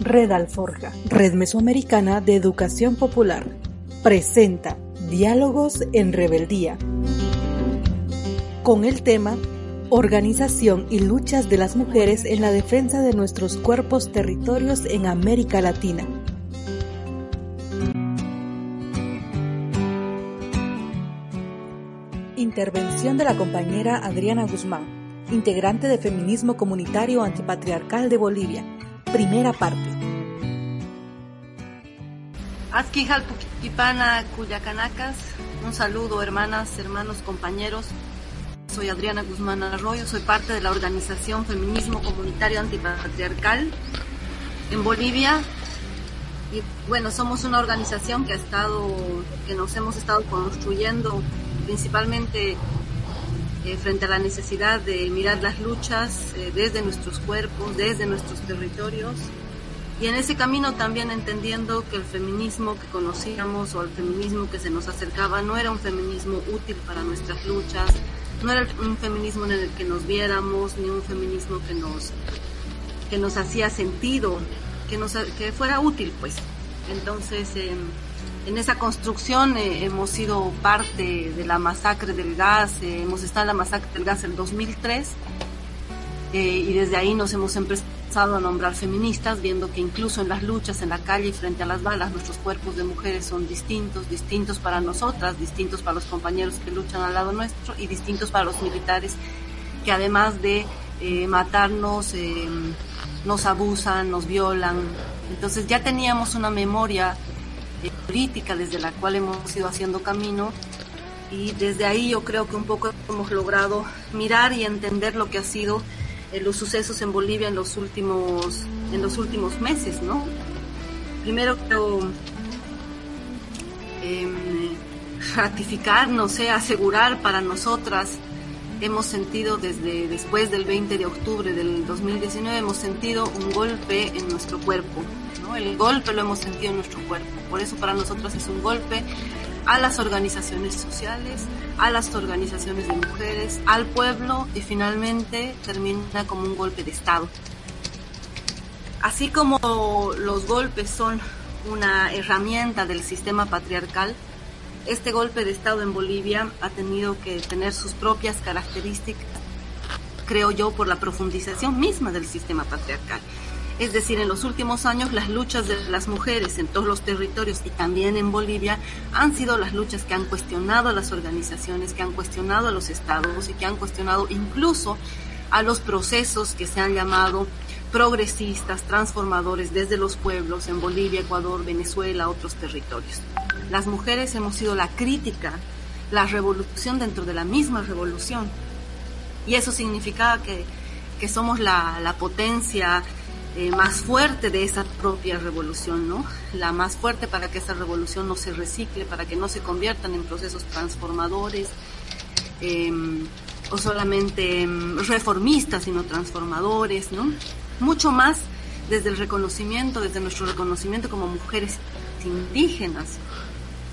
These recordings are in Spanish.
Red Alforja, Red Mesoamericana de Educación Popular, presenta Diálogos en Rebeldía, con el tema Organización y luchas de las mujeres en la defensa de nuestros cuerpos territorios en América Latina. Intervención de la compañera Adriana Guzmán, integrante de Feminismo Comunitario Antipatriarcal de Bolivia. Primera parte. Cuyacanacas, un saludo hermanas, hermanos, compañeros. Soy Adriana Guzmán Arroyo, soy parte de la organización Feminismo Comunitario Antipatriarcal en Bolivia. Y bueno, somos una organización que ha estado, que nos hemos estado construyendo principalmente eh, frente a la necesidad de mirar las luchas eh, desde nuestros cuerpos, desde nuestros territorios. Y en ese camino también entendiendo que el feminismo que conocíamos o el feminismo que se nos acercaba no era un feminismo útil para nuestras luchas, no era un feminismo en el que nos viéramos, ni un feminismo que nos, que nos hacía sentido, que, fuera útil, pues. Entonces, em, en esa construcción eh, hemos sido parte de la masacre del gas, eh, hemos estado en la masacre del gas en 2003 eh, y desde ahí nos hemos empezado a nombrar feministas, viendo que incluso en las luchas en la calle y frente a las balas nuestros cuerpos de mujeres son distintos, distintos para nosotras, distintos para los compañeros que luchan al lado nuestro y distintos para los militares que además de matarnos, nos abusan, nos violan. Entonces ya teníamos una memoria política desde la cual hemos ido haciendo camino y desde ahí yo creo que un poco hemos logrado mirar y entender lo que ha sido eh, los sucesos en Bolivia en los últimos en los últimos meses, ¿no? Primero creo em, ratificar, no sé, asegurar para nosotras hemos sentido desde después del 20 de octubre del 2019 hemos sentido un golpe en nuestro cuerpo, el golpe lo hemos sentido en nuestro cuerpo. Por eso para nosotros es un golpe a las organizaciones sociales, a las organizaciones de mujeres, al pueblo y finalmente termina como un golpe de Estado. Así como los golpes son una herramienta del sistema patriarcal, este golpe de Estado en Bolivia ha tenido que tener sus propias características, creo yo, por la profundización misma del sistema patriarcal. Es decir, en los últimos años las luchas de las mujeres en todos los territorios y también en Bolivia han sido las luchas que han cuestionado a las organizaciones, que han cuestionado a los estados y que han cuestionado incluso a los procesos que se han llamado progresistas, transformadores desde los pueblos en Bolivia, Ecuador, Venezuela, otros territorios. Las mujeres hemos sido la crítica, la revolución dentro de la misma revolución. Y eso significaba que, somos la, la potencia eh, más fuerte de esa propia revolución, ¿no? La más fuerte para que esa revolución no se recicle, para que no se conviertan en procesos transformadores em, o solamente em, reformistas, sino transformadores, ¿no? Mucho más desde el reconocimiento, desde nuestro reconocimiento como mujeres indígenas,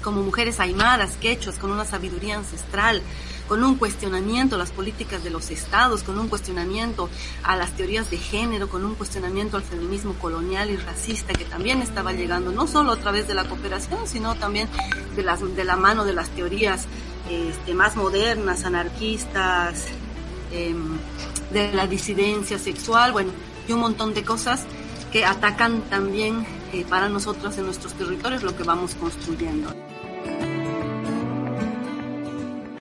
como mujeres aymaras, quechuas, con una sabiduría ancestral, con un cuestionamiento a las políticas de los estados, con un cuestionamiento a las teorías de género, con un cuestionamiento al feminismo colonial y racista que también estaba llegando, no solo a través de la cooperación, sino también de la mano de las teorías este, más modernas, anarquistas, em, de la disidencia sexual, bueno, y un montón de cosas que atacan también eh, para nosotros en nuestros territorios lo que vamos construyendo.